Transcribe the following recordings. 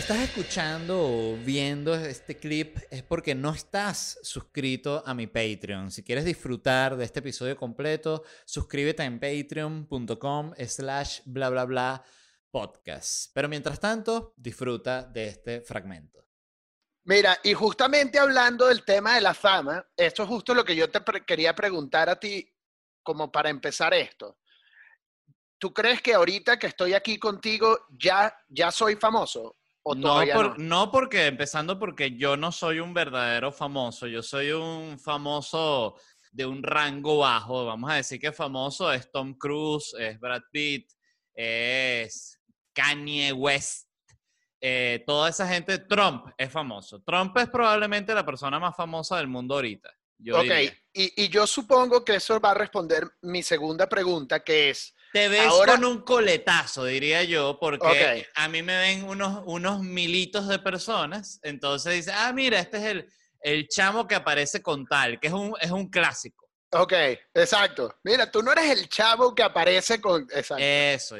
estás escuchando o viendo este clip es porque no estás suscrito a mi Patreon. Si quieres disfrutar de este episodio completo, suscríbete en patreon.com slash bla bla bla podcast. Pero mientras tanto, disfruta de este fragmento. Mira, y justamente hablando del tema de la fama, esto es justo lo que yo te quería preguntar a ti como para empezar esto. ¿Tú crees que ahorita que estoy aquí contigo ya, ya soy famoso? ¿O no, no? no, porque, empezando porque yo no soy un verdadero famoso, yo soy un famoso de un rango bajo, vamos a decir que famoso es Tom Cruise, es Brad Pitt, es Kanye West, eh, toda esa gente, Trump es famoso. Trump es probablemente la persona más famosa del mundo ahorita. ok, y, y, yo supongo que eso va a responder mi segunda pregunta, que es, te ves con un coletazo, diría yo, porque a mí me ven unos, unos militos de personas, entonces dice, ah, mira, este es el, el chamo que aparece con tal, que es un, es un clásico. Ok, exacto. Mira, tú no eres el chavo que aparece con... Exacto. Eso,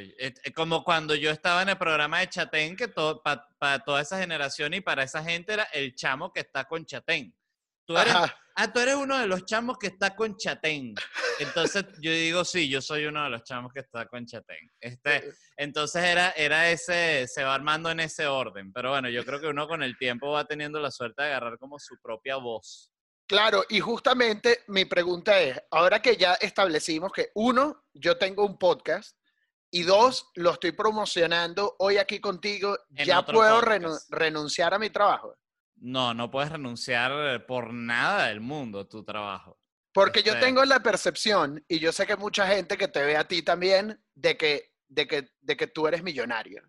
como cuando yo estaba en el programa de Chatén, que para toda esa generación y para esa gente era el chamo que está con Chatén. Tú eres, ah, tú eres uno de los chamos que está con Chatén. Entonces yo digo, sí, yo soy uno de los chamos que está con Chatén. Este, entonces era, era ese, se va armando en ese orden. Pero bueno, yo creo que uno con el tiempo va teniendo la suerte de agarrar como su propia voz. Claro, y justamente mi pregunta es, ahora que ya establecimos que uno, yo tengo un podcast, y dos, lo estoy promocionando hoy aquí contigo, ¿ya puedo renunciar a mi trabajo? No, no puedes renunciar por nada del mundo tu trabajo. Porque yo este tengo la percepción, y yo sé que mucha gente que te ve a ti también, de que, de que, de que tú eres millonario.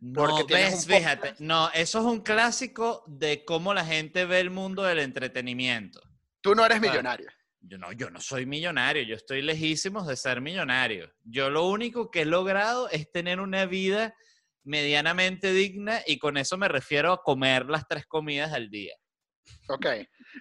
No, ves, fíjate, no, eso es un clásico de cómo la gente ve el mundo del entretenimiento. Tú no eres millonario. Yo no, yo no soy millonario, yo estoy lejísimos de ser millonario. Yo lo único que he logrado es tener una vida medianamente digna y con eso me refiero a comer las tres comidas al día. Ok,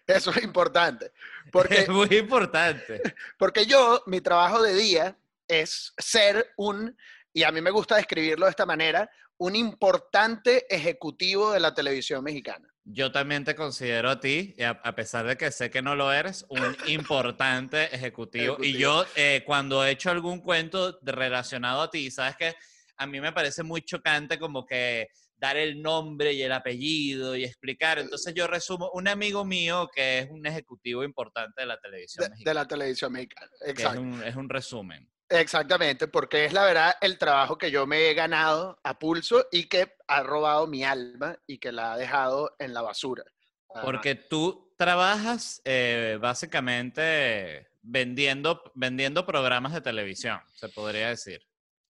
eso es importante. Porque, es muy importante. Porque yo, mi trabajo de día es ser un, y a mí me gusta describirlo de esta manera, un importante ejecutivo de la televisión mexicana. Yo también te considero a ti, a pesar de que sé que no lo eres, un importante ejecutivo. Y yo, eh, cuando he hecho algún cuento relacionado a ti, sabes que a mí me parece muy chocante como que dar el nombre y el apellido y explicar. Entonces yo resumo, un amigo mío que es un ejecutivo importante de la televisión de, mexicana. De la televisión mexicana, exacto. Es un, resumen. Exactamente, porque es la verdad el trabajo que yo me he ganado a pulso y que ha robado mi alma y que la ha dejado en la basura. Porque tú trabajas eh, básicamente vendiendo, vendiendo programas de televisión, se podría decir.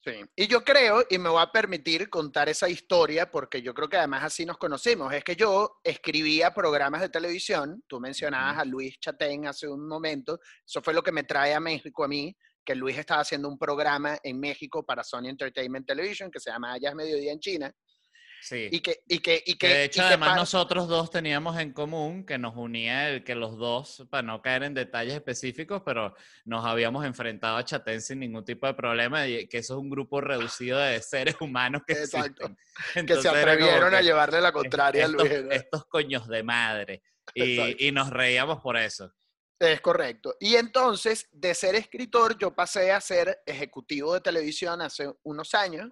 Sí, y yo creo, y me voy a permitir contar esa historia, porque yo creo que además así nos conocimos, es que yo escribía programas de televisión, tú mencionabas a Luis Chatén hace un momento, eso fue lo que me trae a México a mí, que Luis estaba haciendo un programa en México para Sony Entertainment Television que se llama Allá es Mediodía en China, Sí. Y que, y que, y que, de hecho, además, nosotros dos teníamos en común que nos unía el que los dos, para no caer en detalles específicos, pero nos habíamos enfrentado a Chatén sin ningún tipo de problema, y que eso es un grupo reducido de seres humanos que, Exacto. que se atrevieron a llevarle la contraria estos, a Luis. Estos coños de madre. Y, y nos reíamos por eso. Es correcto. Y entonces, de ser escritor, yo pasé a ser ejecutivo de televisión hace unos años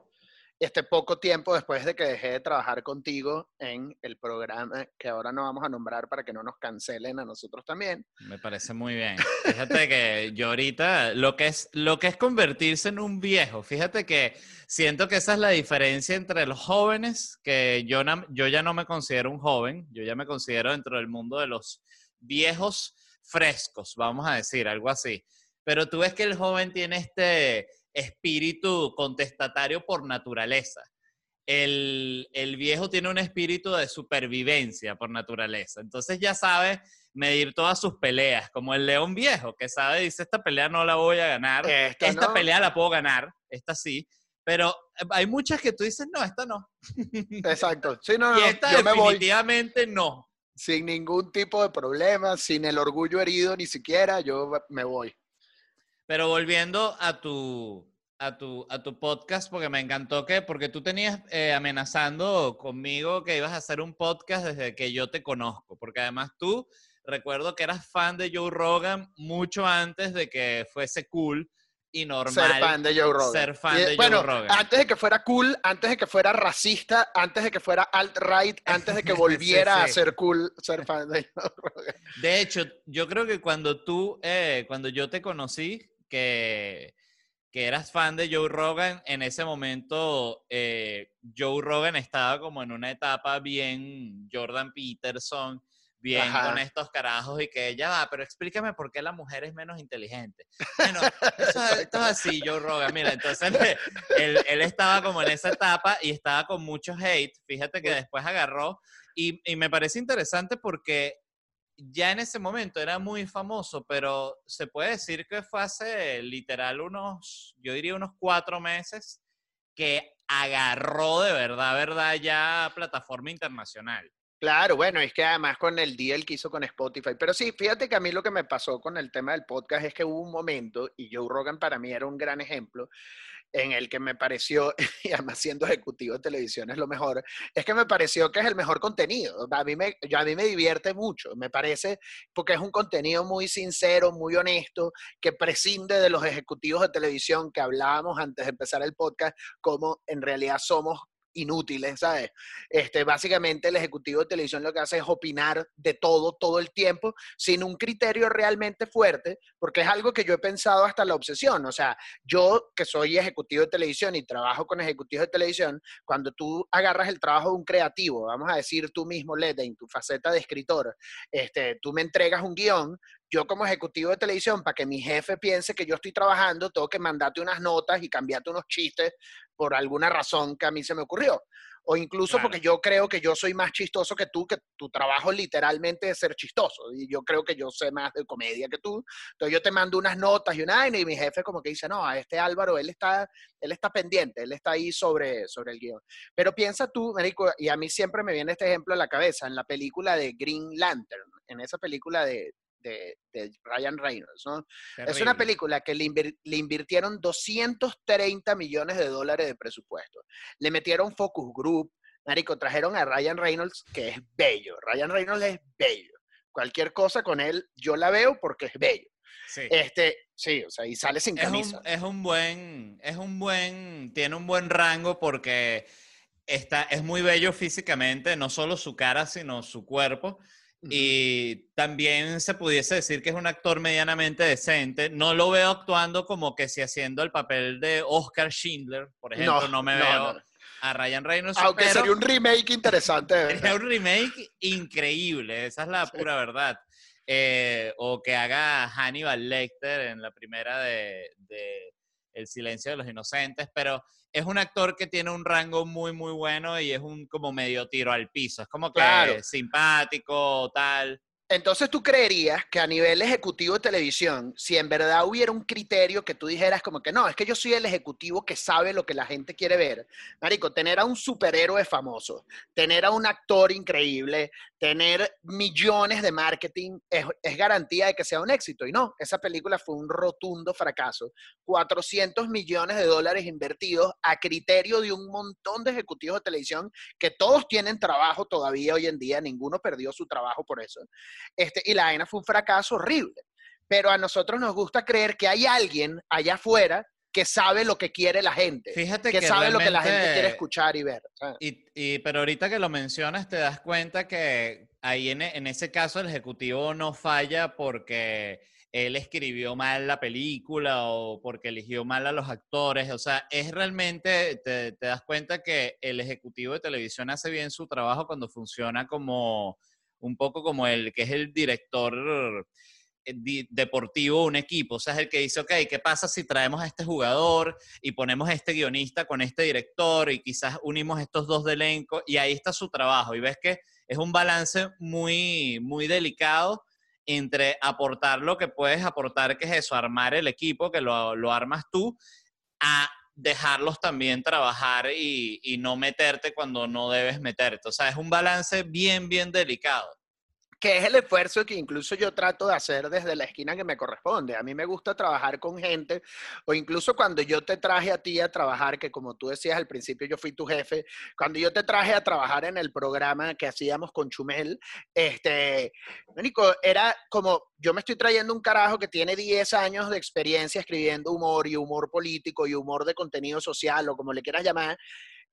este poco tiempo después de que dejé de trabajar contigo en el programa que ahora no vamos a nombrar para que no nos cancelen a nosotros también. Me parece muy bien. Fíjate que yo ahorita lo que es lo que es convertirse en un viejo, fíjate que siento que esa es la diferencia entre los jóvenes, que yo, yo ya no me considero un joven, yo ya me considero dentro del mundo de los viejos frescos, vamos a decir, algo así. Pero tú ves que el joven tiene este espíritu contestatario por naturaleza. El, viejo tiene un espíritu de supervivencia por naturaleza. Entonces ya sabe medir todas sus peleas, como el león viejo, que sabe, dice, esta pelea no la voy a ganar, esta, pelea la puedo ganar, esta sí, pero eh, hay muchas que tú dices, no, esta no. Exacto. Sí, no, y esta definitivamente no. Sin ningún tipo de problema, sin el orgullo herido ni siquiera, yo me voy. Pero volviendo a tu, a tu, a tu podcast porque me encantó que, porque tú tenías eh, amenazando conmigo que ibas a hacer un podcast desde que yo te conozco, porque además tú recuerdo que eras fan de Joe Rogan mucho antes de que fuese cool y normal ser fan de Joe Rogan. Ser fan de bueno, Joe Rogan. antes de que fuera cool, antes de que fuera racista, antes de que fuera alt-right, antes de que volviera Sí, a sí. ser cool, ser fan de Joe Rogan. De hecho, yo creo que cuando tú, eh, cuando yo te conocí, que, que eras fan de Joe Rogan, en ese momento eh, Joe Rogan estaba como en una etapa bien Jordan Peterson, bien Ajá. con estos carajos y que ya va, pero explícame por qué la mujer es menos inteligente. Bueno, eso, es- esto es así, Joe Rogan. Mira, entonces él, él estaba como en esa etapa y estaba con mucho hate. Fíjate que después agarró y, y me parece interesante porque ya en ese momento era muy famoso, pero se puede decir que fue hace literal unos, yo diría unos cuatro meses, que agarró de verdad, verdad, ya plataforma internacional. Claro, bueno, es que además con el deal que hizo con Spotify. Pero sí, fíjate que a mí lo que me pasó con el tema del podcast es que hubo un momento, y Joe Rogan para mí era un gran ejemplo, en el que me pareció, y además siendo ejecutivo de televisión es lo mejor, es que me pareció que es el mejor contenido. A mí me, yo, a mí me divierte mucho, me parece, porque es un contenido muy sincero, muy honesto, que prescinde de los ejecutivos de televisión que hablábamos antes de empezar el podcast, como en realidad somos inútiles, ¿sabes? Este, básicamente el ejecutivo de televisión lo que hace es opinar de todo, todo el tiempo, sin un criterio realmente fuerte, porque es algo que yo he pensado hasta la obsesión. O sea, yo que soy ejecutivo de televisión y trabajo con ejecutivos de televisión, cuando tú agarras el trabajo de un creativo, vamos a decir tú mismo, Lede, en tu faceta de escritor, este, tú me entregas un guion, yo como ejecutivo de televisión, para que mi jefe piense que yo estoy trabajando, tengo que mandarte unas notas y cambiarte unos chistes por alguna razón que a mí se me ocurrió. O incluso Claro. porque yo creo que yo soy más chistoso que tú, que tu trabajo literalmente es ser chistoso. Y yo creo que yo sé más de comedia que tú. Entonces yo te mando unas notas y una y mi jefe como que dice, no, a este Álvaro, él está, él está pendiente, él está ahí sobre, sobre el guion. Pero piensa tú, Marico, y a mí siempre me viene este ejemplo a la cabeza, en la película de Green Lantern, en esa película de, de, de Ryan Reynolds, ¿no? Es una película que le, invir- le invirtieron 230 millones de dólares de presupuesto. Le metieron focus group. Marico, trajeron a Ryan Reynolds, que es bello. Ryan Reynolds es bello. Cualquier cosa con él, yo la veo porque es bello. Sí. Este, sí, o sea, y sale sin es camisa. un, es un buen, es un buen, tiene un buen rango porque está, es muy bello físicamente, no solo su cara, sino su cuerpo. Y también se pudiese decir que es un actor medianamente decente. No lo veo actuando como que si haciendo el papel de Oscar Schindler, por ejemplo. No, me no, veo no. a Ryan Reynolds. Aunque pero sería un remake interesante. sería un remake increíble, esa es la Sí. pura verdad. Eh, o que haga Hannibal Lecter en la primera de, de El silencio de los inocentes, pero es un actor que tiene un rango muy, muy bueno y es un como medio tiro al piso. Es como que Claro. simpático, tal. Entonces tú creerías que a nivel ejecutivo de televisión, si en verdad hubiera un criterio que tú dijeras como que no, es que yo soy el ejecutivo que sabe lo que la gente quiere ver. Marico, tener a un superhéroe famoso, tener a un actor increíble, tener millones de marketing es, garantía de que sea un éxito. Y no, esa película fue un rotundo fracaso. 400 millones de dólares invertidos a criterio de un montón de ejecutivos de televisión que todos tienen trabajo todavía hoy en día, ninguno perdió su trabajo por eso. Este, y la vaina fue un fracaso horrible. Pero a nosotros nos gusta creer que hay alguien allá afuera que sabe lo que quiere la gente, Fíjate que, que, sabe lo que la gente quiere escuchar y ver. Y, y- pero ahorita que lo mencionas, te das cuenta que ahí en, e- en ese caso el ejecutivo no falla porque él escribió mal la película o porque eligió mal a los actores. O sea, es realmente, te, te das cuenta que el ejecutivo de televisión hace bien su trabajo cuando funciona como un poco como el que es el director di- deportivo de un equipo. O sea, es el que dice, ok, ¿qué pasa si traemos a este jugador y ponemos a este guionista con este director y quizás unimos estos dos de elenco? Y ahí está su trabajo. Y ves que es un balance muy, muy delicado entre aportar lo que puedes aportar, que es eso, armar el equipo, que lo, lo armas tú, a dejarlos también trabajar y, y no meterte cuando no debes meterte. O sea, es un balance bien, bien delicado. Que es el esfuerzo que incluso yo trato de hacer desde la esquina que me corresponde. A mí me gusta trabajar con gente, o incluso cuando yo te traje a ti a trabajar, que como tú decías al principio, yo fui tu jefe, cuando yo te traje a trabajar en el programa que hacíamos con Chumel, este, único, era como, yo me estoy trayendo un carajo que tiene 10 años de experiencia escribiendo humor y humor político y humor de contenido social, o como le quieras llamar,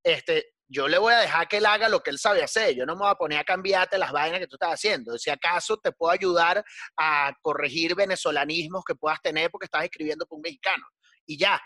este, yo le voy a dejar que él haga lo que él sabe hacer. Yo no me voy a poner a cambiarte las vainas que tú estás haciendo. Si acaso te puedo ayudar a corregir venezolanismos que puedas tener porque estás escribiendo con un mexicano. Y ya.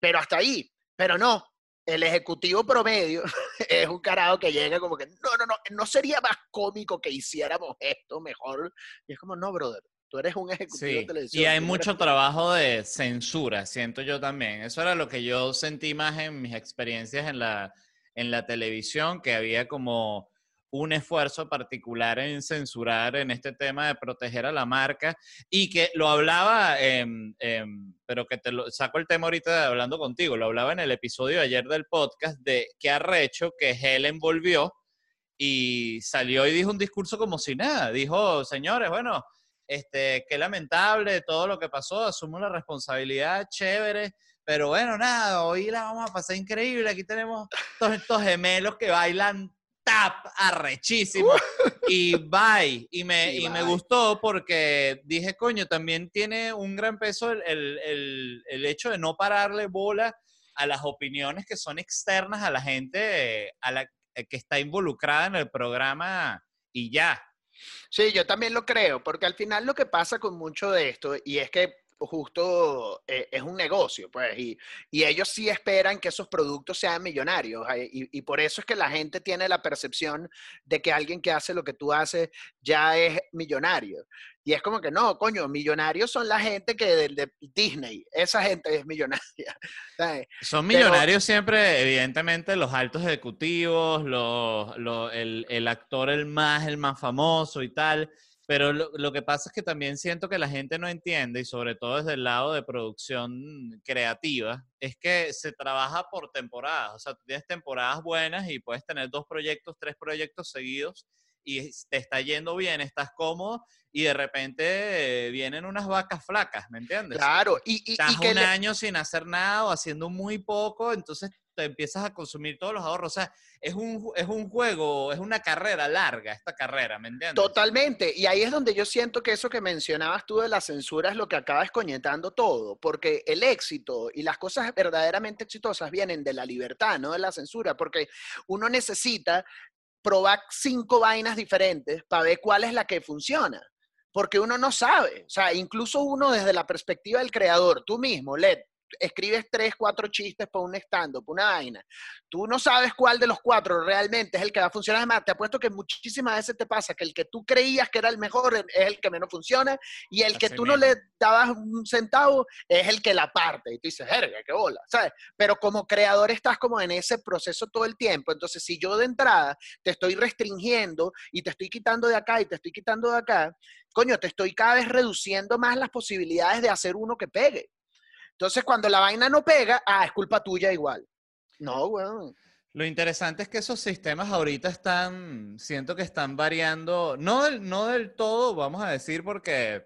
Pero hasta ahí. Pero no. El ejecutivo promedio es un carajo que llega como que, no, no, no, no sería más cómico que hiciéramos esto mejor. Y es como, no, brother, tú eres un ejecutivo de televisión. Y hay mucho trabajo de censura, siento yo también. Eso era lo que yo sentí más en mis experiencias en la, en la televisión, que había como un esfuerzo particular en censurar en este tema de proteger a la marca y que lo hablaba, pero que te lo, saco el tema ahorita hablando contigo, lo hablaba en el episodio de ayer del podcast de que arrecho que Helen volvió y salió y dijo un discurso como si nada, dijo, señores, bueno, este, qué lamentable todo lo que pasó, asumo la responsabilidad, chévere, pero bueno, nada, hoy la vamos a pasar increíble. Aquí tenemos todos estos gemelos que bailan tap arrechísimo. y bye. Y me, y, me gustó porque dije, coño, también tiene un gran peso el, el, el, hecho de no pararle bola a las opiniones que son externas a la gente a la, eh, que está involucrada en el programa y ya. Sí, yo también lo creo, porque al final lo que pasa con mucho de esto, y es que justo eh, es un negocio, pues, y, y, ellos sí esperan que esos productos sean millonarios, eh, y, y, por eso es que la gente tiene la percepción de que alguien que hace lo que tú haces ya es millonario. Y es como que no, coño, millonarios son la gente que de, Disney, esa gente es millonaria. Son millonarios siempre, evidentemente, los altos ejecutivos, los, los, el, el actor el más, el más famoso y tal pero lo, que pasa es que también siento que la gente no entiende, y sobre todo desde el lado de producción creativa, es que se trabaja por temporadas. O sea, tú tienes temporadas buenas y puedes tener dos proyectos, tres proyectos seguidos y te está yendo bien, estás cómodo y de repente vienen unas vacas flacas, ¿me entiendes? Claro, y, y, Estás un año sin hacer nada o haciendo muy poco, entonces te empiezas a consumir todos los ahorros. O sea, es un, es un juego, es una carrera larga esta carrera, ¿me entiendes? Totalmente. Y ahí es donde yo siento que eso que mencionabas tú de la censura es lo que acaba escoñetando todo, porque el éxito y las cosas verdaderamente exitosas vienen de la libertad, no de la censura, porque uno necesita probar cinco vainas diferentes para ver cuál es la que funciona porque uno no sabe. O sea, incluso uno desde la perspectiva del creador, tú mismo, Led, escribes tres, cuatro chistes para un stand-up, una vaina. Tú no sabes cuál de los cuatro realmente es el que va a funcionar. Además, te apuesto que muchísimas veces te pasa que el que tú creías que era el mejor es el que menos funciona y el que tú no le dabas un centavo es el que la parte. Y tú dices, jerga, qué bola, ¿sabes? Pero como creador estás como en ese proceso todo el tiempo. Entonces, si yo de entrada te estoy restringiendo y te estoy quitando de acá y te estoy quitando de acá, coño, te estoy cada vez reduciendo más las posibilidades de hacer uno que pegue. Entonces, cuando la vaina no pega, ah, es culpa tuya igual. No, bueno. Lo interesante es que esos sistemas ahorita están, siento que están variando, no del, no del todo, vamos a decir, porque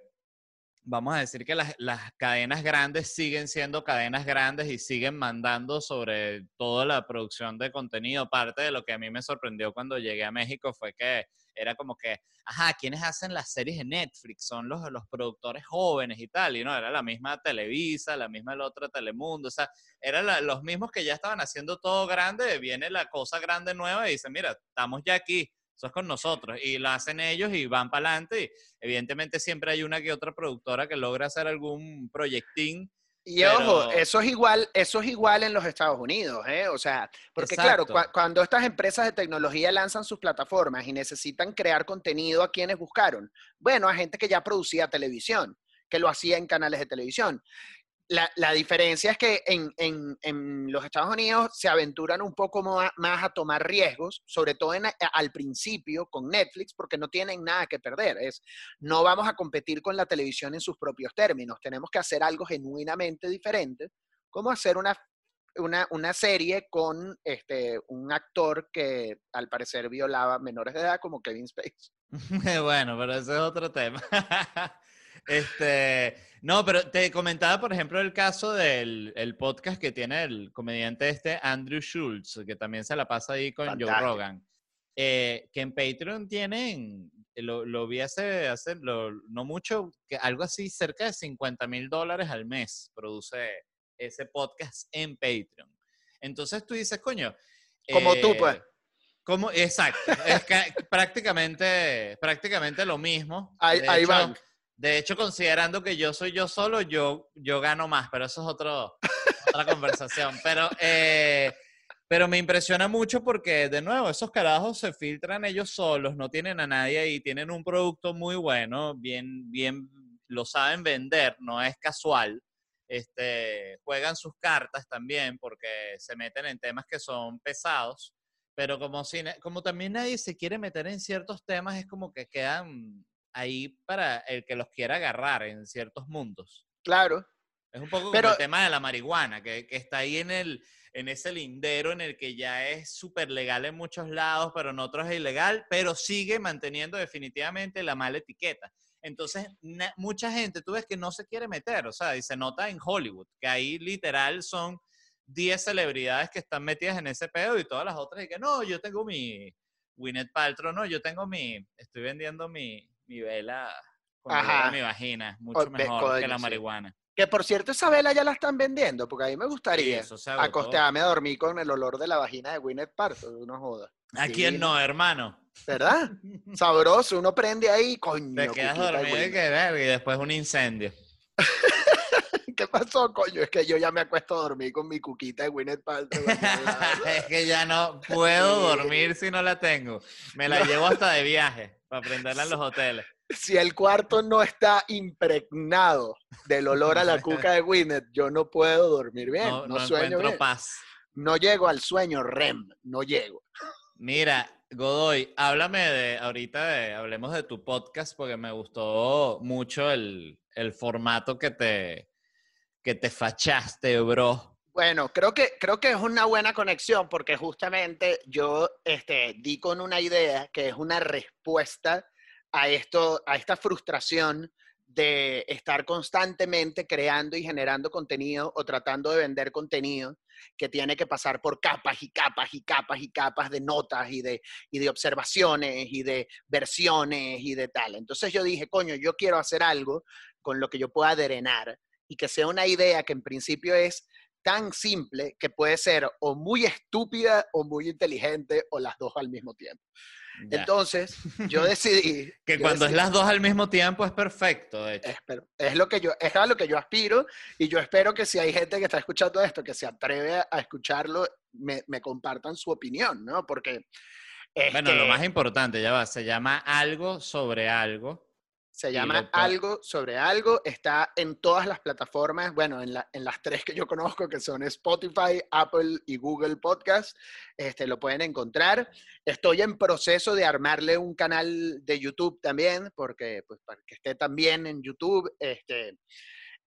vamos a decir que las, las, cadenas grandes siguen siendo cadenas grandes y siguen mandando sobre toda la producción de contenido. Parte de lo que a mí me sorprendió cuando llegué a México fue que era como que, ajá, ¿quiénes hacen las series de Netflix? Son los, los productores jóvenes y tal. Y no, era la misma Televisa, la misma el otro Telemundo. O sea, eran los mismos que ya estaban haciendo todo grande. Viene la cosa grande nueva y dicen, mira, estamos ya aquí eso es con nosotros. Y lo hacen ellos y van para adelante. Evidentemente siempre hay una que otra productora que logra hacer algún proyectín. Y ojo, eso es igual, eso es igual en los Estados Unidos, ¿eh? O sea, porque claro, cuando estas empresas de tecnología lanzan sus plataformas y necesitan crear contenido a quienes buscaron, bueno, a gente que ya producía televisión, que lo hacía en canales de televisión la, diferencia es que en, los Estados Unidos se aventuran un poco más, a tomar riesgos, sobre todo al principio con Netflix, porque no tienen nada que perder. Es, no vamos a competir con la televisión en sus propios términos. Tenemos que hacer algo genuinamente diferente, como hacer una una, una serie con este, un actor que al parecer violaba menores de edad como Kevin Spacey. bueno, pero ese es otro tema. este, no, pero te comentaba, por ejemplo, el caso del el podcast que tiene el comediante este Andrew Schultz, que también se la pasa ahí con Joe Rogan. Eh, que en Patreon tienen, lo, lo vi hace, hace no mucho, que algo así, cerca de 50 mil dólares al mes produce ese podcast en Patreon. Entonces tú dices, coño. Como tú, pues. Eh, como, exacto, es prácticamente, prácticamente lo mismo. Ahí, ahí hecho, van. De hecho, considerando que yo soy yo solo, yo, yo gano más, pero eso es otro, otra conversación. Pero, eh, pero me impresiona mucho porque, de nuevo, esos carajos se filtran ellos solos, no tienen a nadie ahí, tienen un producto muy bueno, bien, bien, lo saben vender, no es casual. Este, juegan sus cartas también porque se meten en temas que son pesados, pero como, si, como también nadie se quiere meter en ciertos temas, es como que quedan ahí para el que los quiera agarrar en ciertos mundos. Claro. Es un poco como el tema de la marihuana, que, que está ahí en, el, en ese lindero en el que ya es súper legal en muchos lados, pero en otros es ilegal, pero sigue manteniendo definitivamente la mala etiqueta. Entonces, mucha gente, tú ves que no se quiere meter, o sea, y se nota en Hollywood, que ahí literal son 10 celebridades que están metidas en ese pedo y todas las otras y que no, yo tengo mi Winnet Paltrow, no, yo tengo mi, estoy vendiendo mi, mi vela con Ajá. mi vagina, mucho mejor que la marihuana. Que por cierto, esa vela ya la están vendiendo, porque a mí me gustaría Sí, acostarme a dormir con el olor de la vagina de Gwyneth Paltrow, no joda. ¿A quién no, hermano? ¿Verdad? Sabroso, uno prende ahí, coño. Te quedas dormido y que y después un incendio. ¿Qué pasó, coño? Es que yo ya me acuesto a dormir con mi cuquita de Gwyneth Paltrow. es que ya no puedo dormir si no la tengo. Me la llevo hasta de viaje para prenderla en los hoteles. si el cuarto no está impregnado del olor a la cuca de Gwyneth, yo no puedo dormir bien, No, no, no sueño encuentro bien. paz. No llego al sueño REM, no llego. Mira, Godoy, háblame de, ahorita de, hablemos de tu podcast porque me gustó mucho el, el formato que te, que te fachaste, bro. Bueno, creo que, creo que es una buena conexión porque justamente yo este, di con una idea que es una respuesta a, esto, a esta frustración de estar constantemente creando y generando contenido o tratando de vender contenido que tiene que pasar por capas y capas y capas y capas de notas y de, y de observaciones y de versiones y de tal. Entonces yo dije, coño, yo quiero hacer algo con lo que yo pueda drenar y que sea una idea que en principio es tan simple que puede ser o muy estúpida o muy inteligente o las dos al mismo tiempo. Ya. Entonces, yo decidí... que yo cuando es las dos al mismo tiempo es perfecto, de hecho. es, lo que yo, es a lo que yo aspiro y yo espero que si hay gente que está escuchando esto, que se atreve a, escucharlo, me, me compartan su opinión, ¿no? Porque... Bueno, lo este, más importante, ya va, se llama algo sobre algo. Se Y llama Algo sobre Algo. Está en todas las plataformas, bueno, en, la- en las tres que yo conozco, que son Spotify, Apple y Google Podcast. Este, lo pueden encontrar. Estoy en proceso de armarle un canal de YouTube también, porque pues, para que esté también en YouTube. Este,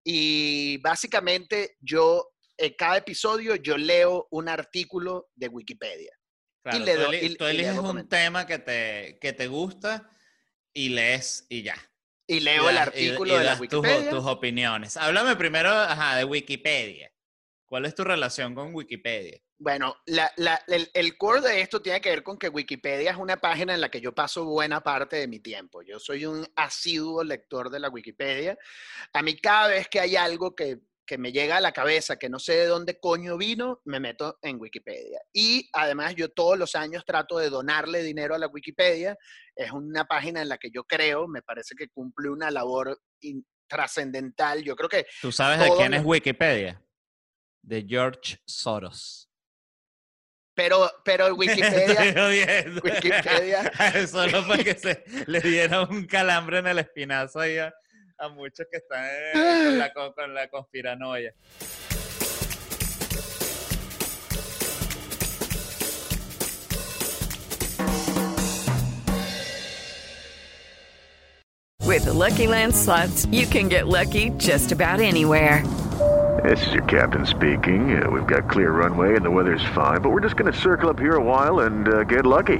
y básicamente yo, en cada episodio, yo leo un artículo de Wikipedia. Claro, le tú, doy- y- y eliges un tema que te, que te gusta y lees y ya. Y leo Y el y- artículo y de la tus- Wikipedia. Tus, opiniones. Háblame primero ajá, de Wikipedia. ¿Cuál es tu relación con Wikipedia? Bueno, la- la- el, el core de esto tiene que ver con que Wikipedia es una página en la que yo paso buena parte de mi tiempo. Yo soy un asiduo lector de la Wikipedia. A mí cada vez que hay algo que, que me llega a la cabeza, que no sé de dónde coño vino, me meto en Wikipedia. Y además yo todos los años trato de donarle dinero a la Wikipedia. Es una página en la que yo creo, me parece que cumple una labor trascendental. Yo creo que ¿Tú sabes de quién es Wikipedia? De George Soros. Pero, pero Wikipedia. Wikipedia. Solo para que se le diera un calambre en el espinazo ahí a, a muchos que están con, la, con la conspiranoia. With the Lucky Land slots, you can get lucky just about anywhere. This is your captain speaking. Uh, we've got clear runway and the weather's fine, but we're just going to circle up here a while and uh, get lucky.